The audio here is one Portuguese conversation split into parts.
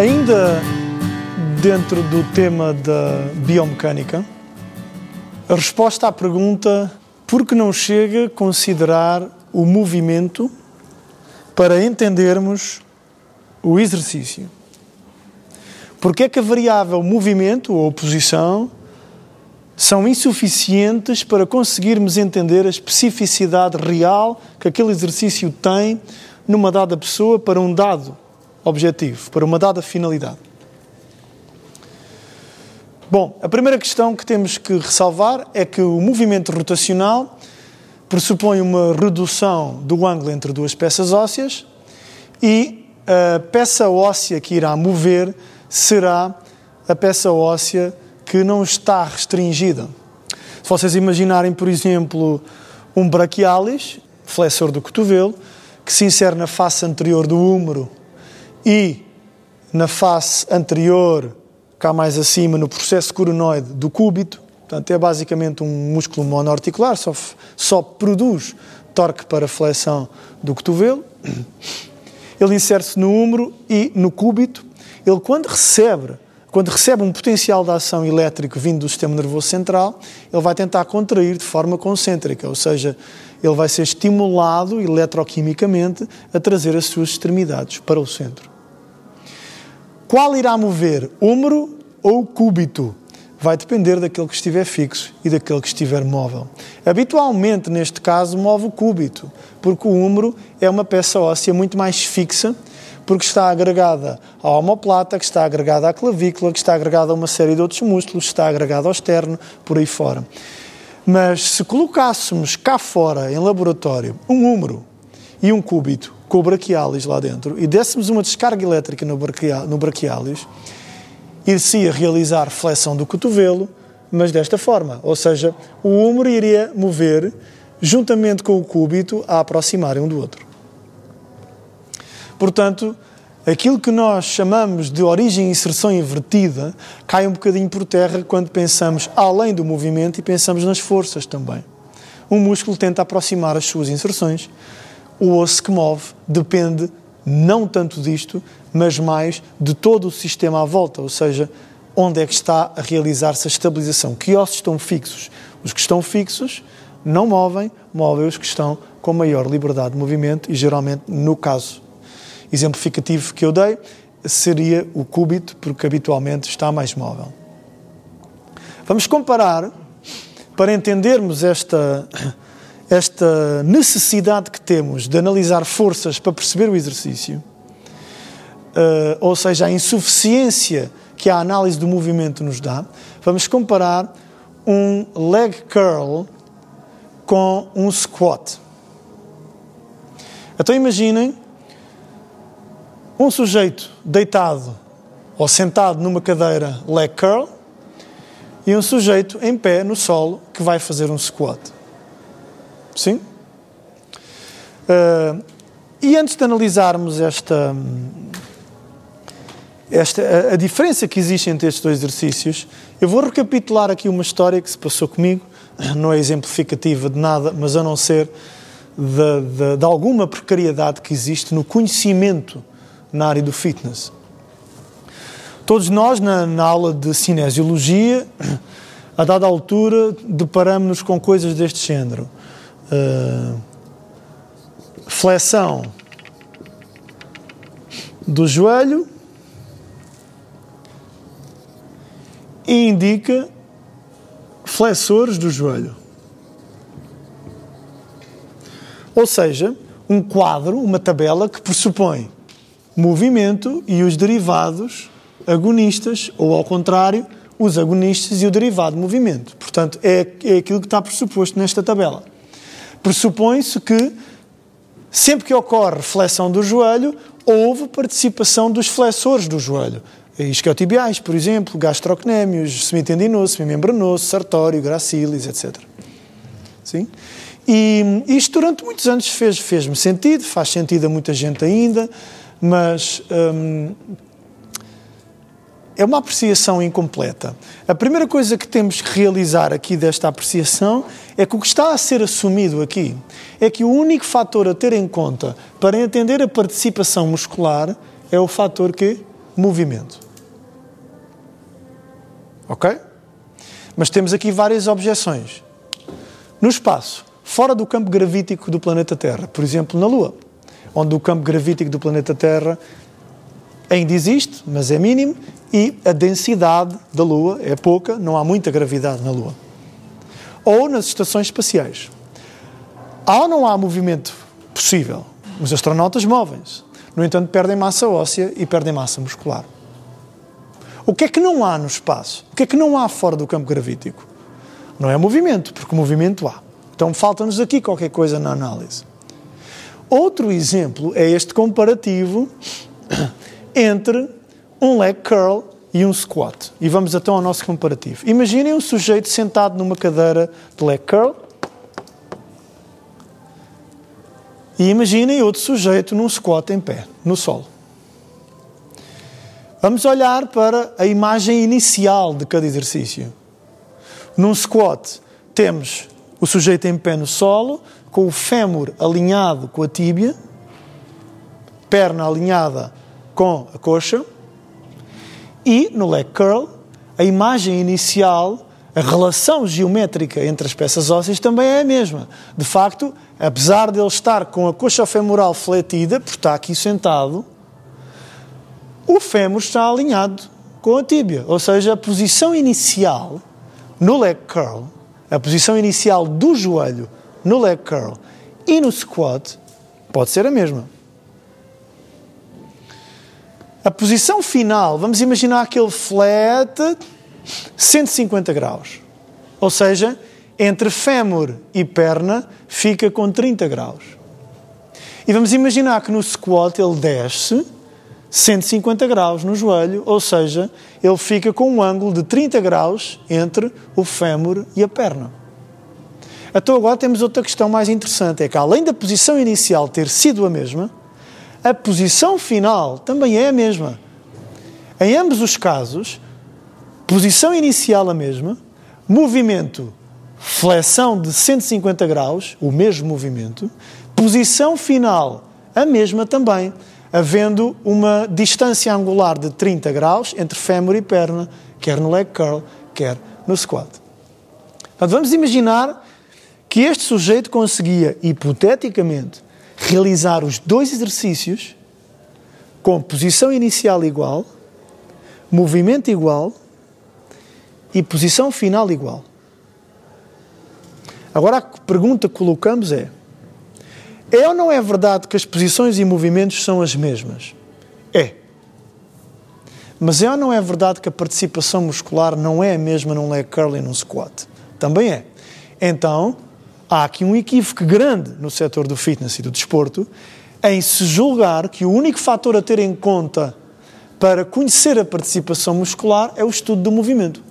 Ainda dentro do tema da biomecânica, a resposta à pergunta por que não chega a considerar o movimento para entendermos o exercício? Porque é que a variável movimento ou posição são insuficientes para conseguirmos entender a especificidade real que aquele exercício tem numa dada pessoa para um dado objetivo, para uma dada finalidade. Bom, a primeira questão que temos que ressalvar é que o movimento rotacional pressupõe uma redução do ângulo entre duas peças ósseas e a peça óssea que irá mover será a peça óssea que não está restringida. Se vocês imaginarem, por exemplo, um brachialis, flexor do cotovelo, que se insere na face anterior do húmero e na face anterior, cá mais acima, no processo coronoide do cúbito. Portanto, é basicamente um músculo monoarticular, só, só produz torque para flexão do cotovelo. Ele insere-se no húmero e no cúbito. Ele, quando recebe, quando recebe um potencial de ação elétrico vindo do sistema nervoso central, ele vai tentar contrair de forma concêntrica, ou seja, ele vai ser estimulado eletroquimicamente a trazer as suas extremidades para o centro. Qual irá mover, húmero ou cúbito? Vai depender daquele que estiver fixo e daquele que estiver móvel. Habitualmente, neste caso, move o cúbito, porque o húmero é uma peça óssea muito mais fixa, porque está agregada à omoplata, que está agregada à clavícula, que está agregada a uma série de outros músculos, está agregada ao externo, por aí fora. Mas se colocássemos cá fora, em laboratório, um húmero e um cúbito, com o braquialis lá dentro e dessemos uma descarga elétrica no, braquial, no braquialis, ir-se-ia realizar flexão do cotovelo, mas desta forma. Ou seja, o húmero iria mover juntamente com o cúbito a aproximarem um do outro. Portanto, aquilo que nós chamamos de origem e inserção invertida cai um bocadinho por terra quando pensamos além do movimento e pensamos nas forças também. Um músculo tenta aproximar as suas inserções, o osso que move depende não tanto disto, mas mais de todo o sistema à volta, ou seja, onde é que está a realizar-se a estabilização. Que ossos estão fixos? Os que estão fixos não movem, movem os que estão com maior liberdade de movimento e geralmente, no caso exemplificativo que eu dei, seria o cúbito, porque habitualmente está mais móvel. Vamos comparar, para entendermos esta esta necessidade que temos de analisar forças para perceber o exercício, uh, ou seja, a insuficiência que a análise do movimento nos dá, vamos comparar um leg curl com um squat. Então imaginem um sujeito deitado ou sentado numa cadeira leg curl e um sujeito em pé no solo que vai fazer um squat. Sim? Uh, e antes de analisarmos esta, esta a, a, diferença que existe entre estes dois exercícios, eu vou recapitular aqui uma história que se passou comigo, não é exemplificativa de nada, mas a não ser de, de, de alguma precariedade que existe no conhecimento na área do fitness. Todos nós, na, na aula de cinesiologia, a dada altura, deparamos-nos com coisas deste género uh, flexão do joelho e indica flexores do joelho. Ou seja, um quadro, uma tabela que pressupõe movimento e os derivados agonistas, ou ao contrário, os agonistas e o derivado de movimento. Portanto, é, é aquilo que está pressuposto nesta tabela pressupõe-se que sempre que ocorre flexão do joelho, houve participação dos flexores do joelho. Isquiotibiais, por exemplo, gastrocnémios, semitendinoso, semimembranoso, sartório, gracilis, etc. Sim? E isto durante muitos anos fez-me fez sentido, faz sentido a muita gente ainda, mas hum, é uma apreciação incompleta. A primeira coisa que temos que realizar aqui desta apreciação é que o que está a ser assumido aqui é que o único fator a ter em conta para entender a participação muscular é o fator que? movimento. Ok? Mas temos aqui várias objeções. No espaço, fora do campo gravítico do planeta Terra, por exemplo, na Lua, onde o campo gravítico do planeta Terra ainda existe, mas é mínimo, e a densidade da Lua é pouca, não há muita gravidade na Lua. Ou nas estações espaciais. Há ou não há movimento possível? Os astronautas movem-se. No entanto, perdem massa óssea e perdem massa muscular. O que é que não há no espaço? O que é que não há fora do campo gravítico? Não é movimento, porque movimento há. Então falta-nos aqui qualquer coisa na análise. Outro exemplo é este comparativo entre um leg curl e um squat. E vamos então ao nosso comparativo. Imaginem um sujeito sentado numa cadeira de leg curl e imaginem outro sujeito num squat em pé, no solo. Vamos olhar para a imagem inicial de cada exercício. Num squat, temos o sujeito em pé no solo, com o fémur alinhado com a tíbia, perna alinhada com a coxa, e no leg curl, a imagem inicial, a relação geométrica entre as peças ósseas também é a mesma. De facto, apesar de ele estar com a coxa femoral fletida, por estar aqui sentado, o fémur está alinhado com a tíbia. Ou seja, a posição inicial no leg curl, a posição inicial do joelho no leg curl e no squat pode ser a mesma. A posição final, vamos imaginar aquele flat 150 graus. Ou seja, entre fémur e perna fica com 30 graus. E vamos imaginar que no squat ele desce 150 graus no joelho, ou seja, ele fica com um ângulo de 30 graus entre o fémur e a perna. Então agora temos outra questão mais interessante, é que além da posição inicial ter sido a mesma, a posição final também é a mesma. Em ambos os casos, posição inicial a mesma, movimento, flexão de 150 graus, o mesmo movimento, posição final a mesma também havendo uma distância angular de 30 graus entre fémur e perna, quer no leg curl, quer no squat. Portanto, vamos imaginar que este sujeito conseguia, hipoteticamente, realizar os dois exercícios com posição inicial igual, movimento igual e posição final igual. Agora a pergunta que colocamos é: é ou não é verdade que as posições e movimentos são as mesmas? É. Mas é ou não é verdade que a participação muscular não é a mesma num leg curl e num squat? Também é. Então, há aqui um equívoco grande no setor do fitness e do desporto em se julgar que o único fator a ter em conta para conhecer a participação muscular é o estudo do movimento.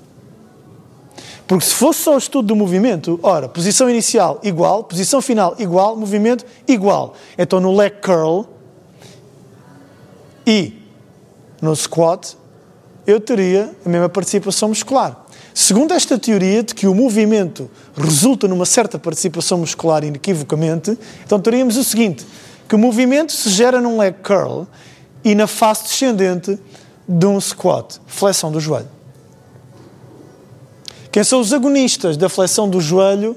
Porque se fosse só o estudo do movimento, ora, posição inicial igual, posição final igual, movimento igual. Então no leg curl e no squat eu teria a mesma participação muscular. Segundo esta teoria de que o movimento resulta numa certa participação muscular inequivocamente, então teríamos o seguinte, que o movimento se gera num leg curl e na face descendente de um squat, flexão do joelho. Quem são os agonistas da flexão do joelho?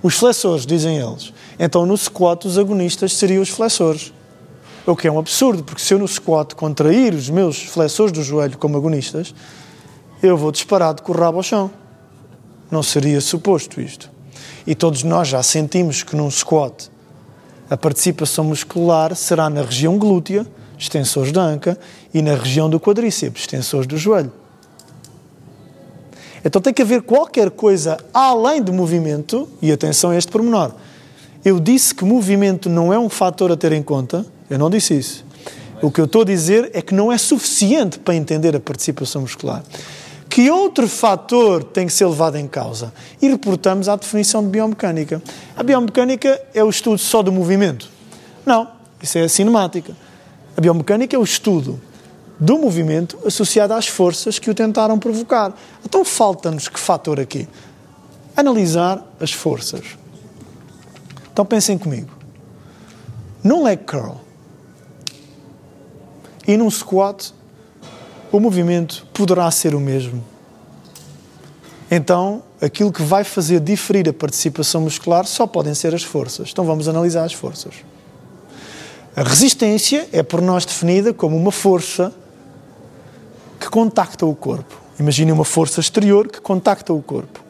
Os flexores, dizem eles. Então, no squat, os agonistas seriam os flexores. O que é um absurdo, porque se eu no squat contrair os meus flexores do joelho como agonistas, eu vou disparado com o rabo ao chão. Não seria suposto isto. E todos nós já sentimos que num squat a participação muscular será na região glútea, extensores da anca, e na região do quadríceps, extensores do joelho. Então tem que haver qualquer coisa além do movimento, e atenção a este pormenor. Eu disse que movimento não é um fator a ter em conta, eu não disse isso. O que eu estou a dizer é que não é suficiente para entender a participação muscular. Que outro fator tem que ser levado em causa? E reportamos à definição de biomecânica. A biomecânica é o estudo só do movimento? Não, isso é a cinemática. A biomecânica é o estudo do movimento associado às forças que o tentaram provocar. Então falta-nos que fator aqui? Analisar as forças. Então pensem comigo. Num leg curl e num squat, o movimento poderá ser o mesmo. Então, aquilo que vai fazer diferir a participação muscular só podem ser as forças. Então, vamos analisar as forças. A resistência é por nós definida como uma força que contacta o corpo. Imagine uma força exterior que contacta o corpo.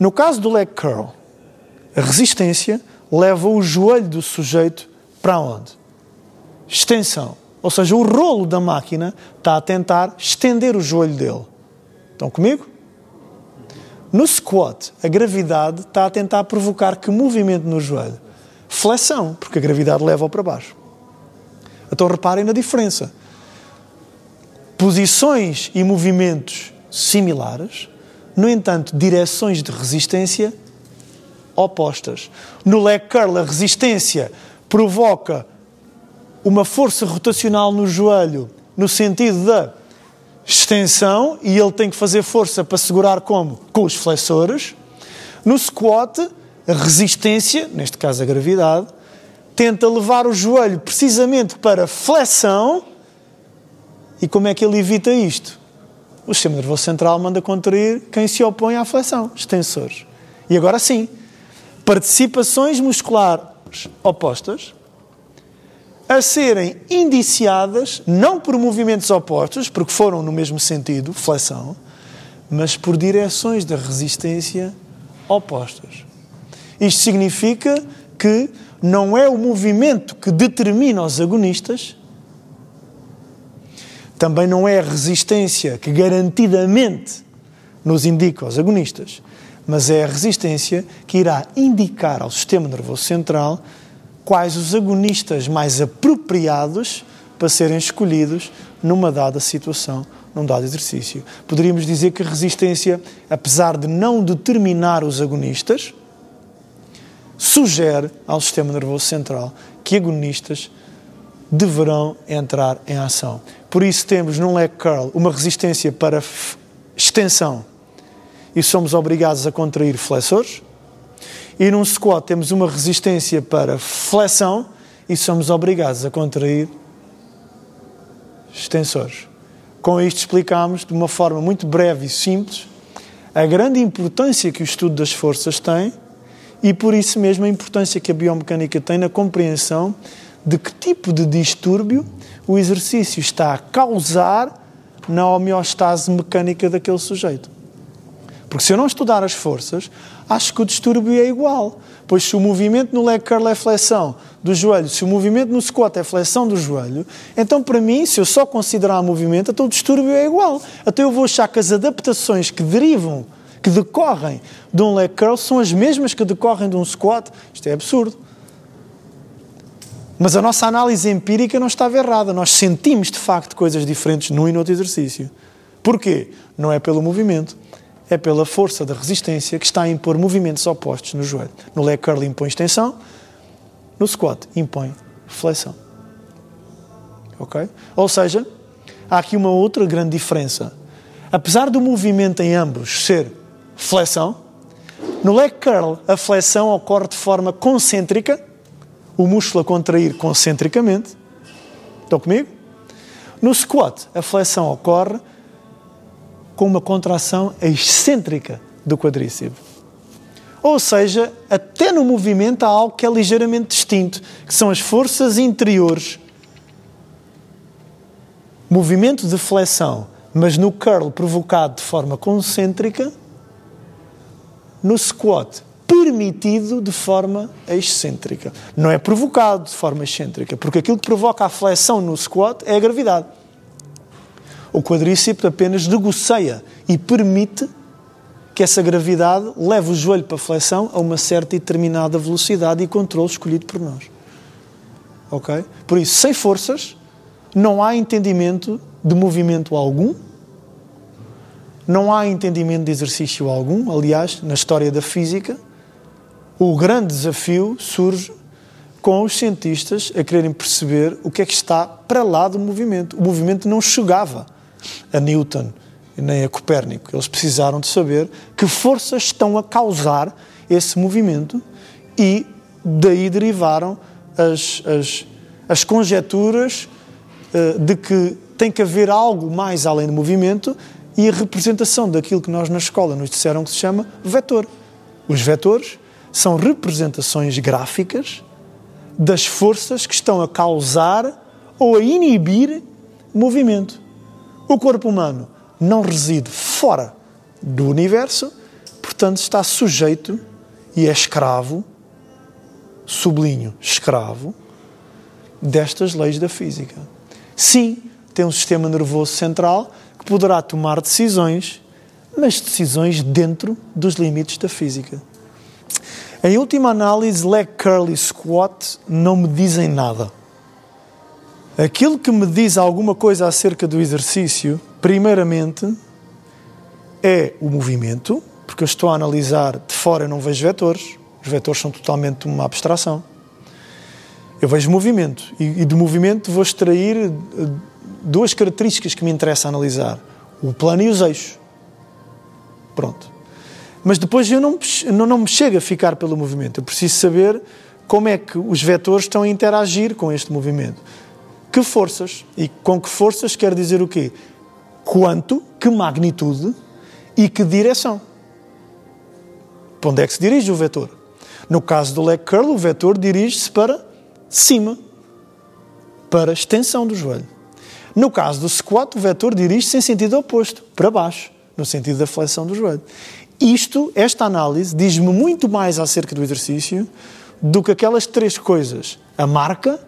No caso do leg curl, a resistência leva o joelho do sujeito para onde? Extensão. Ou seja, o rolo da máquina está a tentar estender o joelho dele. Estão comigo? No squat, a gravidade está a tentar provocar que movimento no joelho? Flexão, porque a gravidade leva-o para baixo. Então reparem na diferença. Posições e movimentos similares, no entanto, direções de resistência opostas. No leg curl, a resistência provoca uma força rotacional no joelho, no sentido da extensão, e ele tem que fazer força para segurar como? Com os flexores. No squat, a resistência, neste caso a gravidade, tenta levar o joelho precisamente para flexão. E como é que ele evita isto? O sistema nervoso central manda contrair quem se opõe à flexão, extensores. E agora sim, participações musculares opostas a serem indiciadas não por movimentos opostos, porque foram no mesmo sentido, flexão, mas por direções da resistência opostas. Isto significa que não é o movimento que determina os agonistas, também não é a resistência que garantidamente nos indica os agonistas, mas é a resistência que irá indicar ao sistema nervoso central quais os agonistas mais apropriados para serem escolhidos numa dada situação, num dado exercício. Poderíamos dizer que a resistência, apesar de não determinar os agonistas, sugere ao sistema nervoso central que agonistas deverão entrar em ação. Por isso temos num leg curl uma resistência para extensão e somos obrigados a contrair flexores. E num squat temos uma resistência para flexão e somos obrigados a contrair extensores. Com isto explicamos de uma forma muito breve e simples a grande importância que o estudo das forças tem e por isso mesmo a importância que a biomecânica tem na compreensão de que tipo de distúrbio o exercício está a causar na homeostase mecânica daquele sujeito. Porque se eu não estudar as forças, acho que o distúrbio é igual. Pois se o movimento no leg curl é flexão do joelho, se o movimento no squat é flexão do joelho, então para mim, se eu só considerar movimento, então o distúrbio é igual. Até eu vou achar que as adaptações que derivam, que decorrem de um leg curl são as mesmas que decorrem de um squat. Isto é absurdo. Mas a nossa análise empírica não estava errada. Nós sentimos de facto coisas diferentes num e no outro exercício. Porquê? Não é pelo movimento é pela força da resistência que está a impor movimentos opostos no joelho. No leg curl impõe extensão, no squat impõe flexão. Ok? Ou seja, há aqui uma outra grande diferença. Apesar do movimento em ambos ser flexão, no leg curl a flexão ocorre de forma concêntrica, o músculo a contrair concentricamente. Estão comigo? No squat, a flexão ocorre com uma contração excêntrica do quadríceps. Ou seja, até no movimento há algo que é ligeiramente distinto, que são as forças interiores. Movimento de flexão, mas no curl provocado de forma concêntrica, no squat permitido de forma excêntrica. Não é provocado de forma excêntrica, porque aquilo que provoca a flexão no squat é a gravidade. O quadríceps apenas negocia e permite que essa gravidade leve o joelho para a flexão a uma certa e determinada velocidade e controle escolhido por nós. Ok? Por isso, sem forças, não há entendimento de movimento algum, não há entendimento de exercício algum. Aliás, na história da física, o grande desafio surge com os cientistas a quererem perceber o que é que está para lá do movimento. O movimento não chegava a Newton nem a Copérnico. Eles precisaram de saber que forças estão a causar esse movimento e daí derivaram as, as, as conjecturas uh, de que tem que haver algo mais além do movimento e a representação daquilo que nós na escola nos disseram que se chama vetor. Os vetores são representações gráficas das forças que estão a causar ou a inibir movimento. O corpo humano não reside fora do universo, portanto está sujeito e é escravo, sublinho, escravo, destas leis da física. Sim, tem um sistema nervoso central que poderá tomar decisões, mas decisões dentro dos limites da física. Em última análise, leg curl e squat não me dizem nada. Aquilo que me diz alguma coisa acerca do exercício, primeiramente, é o movimento, porque eu estou a analisar de fora e não vejo vetores. Os vetores são totalmente uma abstração. Eu vejo movimento e, de movimento vou extrair eh, duas características que me interessa analisar: o plano e os eixos. Pronto. Mas depois eu não, não, não me chega a ficar pelo movimento. Eu preciso saber como é que os vetores estão a interagir com este movimento. Que forças? E com que forças quer dizer o quê? Quanto, que magnitude e que direção. Para onde é que se dirige o vetor? No caso do leg curl, o vetor dirige-se para cima, para a extensão do joelho. No caso do squat, o vetor dirige-se em sentido oposto, para baixo, no sentido da flexão do joelho. Isto, esta análise, diz-me muito mais acerca do exercício do que aquelas três coisas: a marca,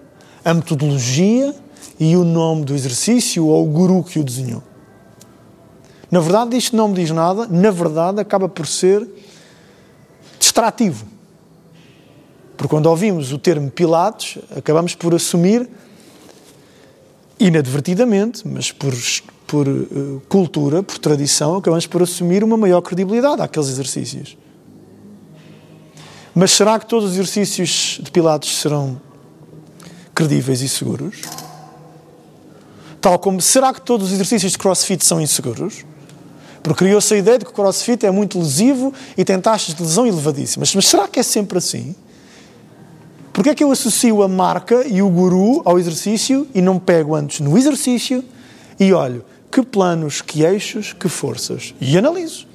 a metodologia e o nome do exercício ou o guru que o desenhou. Na verdade, isto não me diz nada, na verdade, acaba por ser distrativo. Porque quando ouvimos o termo Pilates, acabamos por assumir, inadvertidamente, mas por por uh, cultura, por tradição, acabamos por assumir uma maior credibilidade àqueles exercícios. Mas será que todos os exercícios de Pilates serão credíveis e seguros? Tal como será que todos os exercícios de CrossFit são inseguros? Porque criou-se a ideia de que o CrossFit é muito lesivo e tem taxas de lesão elevadíssimas. Mas será que é sempre assim? Porque é que eu associo a marca e o guru ao exercício e não pego antes no exercício e olho que planos, que eixos, que forças. E analiso.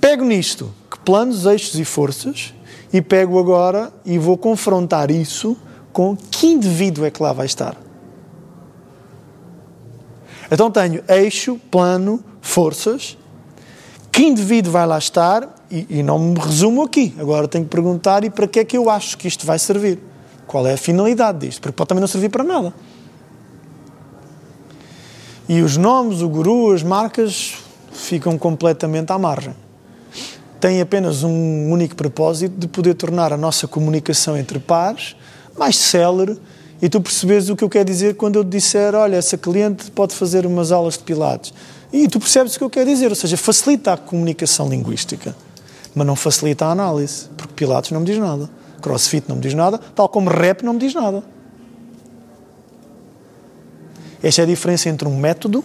Pego nisto, que planos, eixos e forças, e pego agora e vou confrontar isso com que indivíduo é que lá vai estar. Então tenho eixo, plano, forças. Que indivíduo vai lá estar? E, e não me resumo aqui. Agora tenho que perguntar e para que é que eu acho que isto vai servir? Qual é a finalidade disto? Porque pode também não servir para nada. E os nomes, o guru, as marcas ficam completamente à margem. Tem apenas um único propósito de poder tornar a nossa comunicação entre pares mais célere e tu percebes o que eu quero dizer quando eu disser, olha, essa cliente pode fazer umas aulas de pilates. E tu percebes o que eu quero dizer, ou seja, facilita a comunicação linguística, mas não facilita a análise, porque pilates não me diz nada, crossfit não me diz nada, tal como rap não me diz nada. Esta é a diferença entre um método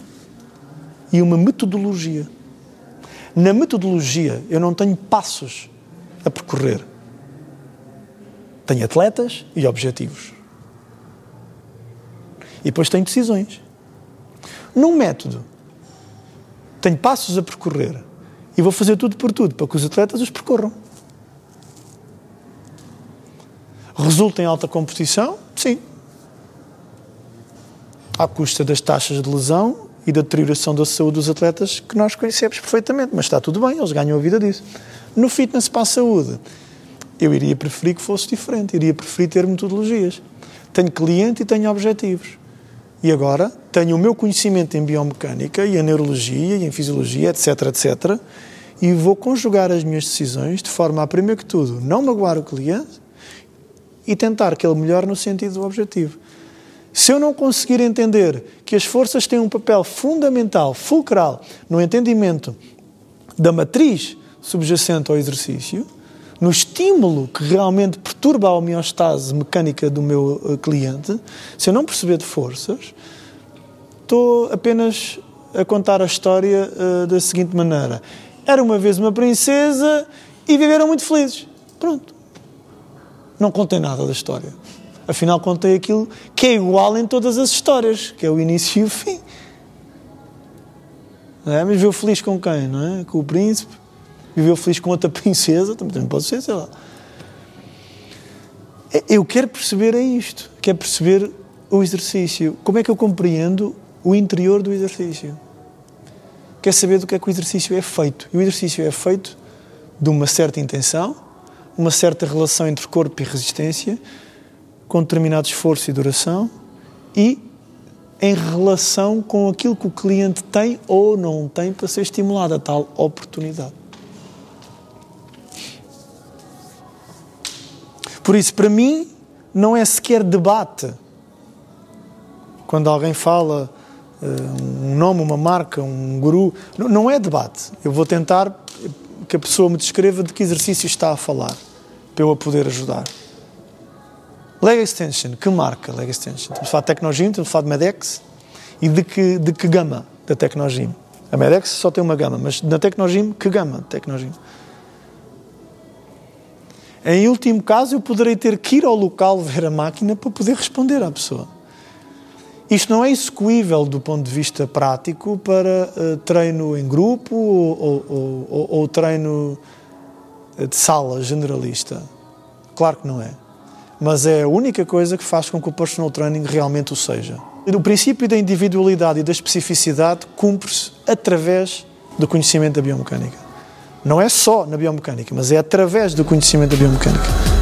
e uma metodologia. Na metodologia, eu não tenho passos a percorrer. Tenho atletas e objetivos. E depois tenho decisões. Num método, tenho passos a percorrer e vou fazer tudo por tudo para que os atletas os percorram. Resulta em alta competição? Sim à custa das taxas de lesão e da deterioração da saúde dos atletas que nós conhecemos perfeitamente, mas está tudo bem, eles ganham a vida disso. No fitness para a saúde, eu iria preferir que fosse diferente, iria preferir ter metodologias. Tenho cliente e tenho objetivos. E agora tenho o meu conhecimento em biomecânica e em neurologia e em fisiologia, etc, etc, e vou conjugar as minhas decisões de forma a, primeiro que tudo, não magoar o cliente e tentar que ele melhore no sentido do objetivo. Se eu não conseguir entender que as forças têm um papel fundamental, fulcral, no entendimento da matriz subjacente ao exercício, no estímulo que realmente perturba a homeostase mecânica do meu eh, cliente, se eu não perceber de forças, estou apenas a contar a história uh, da seguinte maneira: era uma vez uma princesa e viveram muito felizes. Pronto. Não contei nada da história. Afinal, contei aquilo que é igual em todas as histórias, que é o início e o fim. É? Mas viveu feliz com quem, não é? Com o príncipe. Viveu feliz com outra princesa, também pode ser, sei lá. É, eu quero perceber é isto. Quero perceber o exercício. Como é que eu compreendo o interior do exercício? Quer saber do que é que o exercício é feito. E o exercício é feito de uma certa intenção, uma certa relação entre corpo e resistência, com determinado esforço e duração e em relação com aquilo que o cliente tem ou não tem para ser estimulado a tal oportunidade. Por isso, para mim, não é sequer debate. Quando alguém fala uh, um nome, uma marca, um guru, não é debate. Eu vou tentar que a pessoa me descreva de que exercício está a falar, para eu a poder ajudar. Leg Extension, que marca Leg Extension? Estamos a falar de Tecnogym, estamos a falar de Medex e de que, de que gama da Tecnogym? A Medex só tem uma gama, mas na Tecnogym, que gama de Tecnogym? Em último caso, eu poderei ter que ir ao local ver a máquina para poder responder à pessoa. Isto não é execuível do ponto de vista prático para uh, treino em grupo ou, ou, ou, ou treino eh, de sala generalista. Claro que não é. Mas é a única coisa que faz com que o personal training realmente o seja. O princípio da individualidade e da especificidade cumpre-se através do conhecimento da biomecânica. Não é só na biomecânica, mas é através do conhecimento da biomecânica.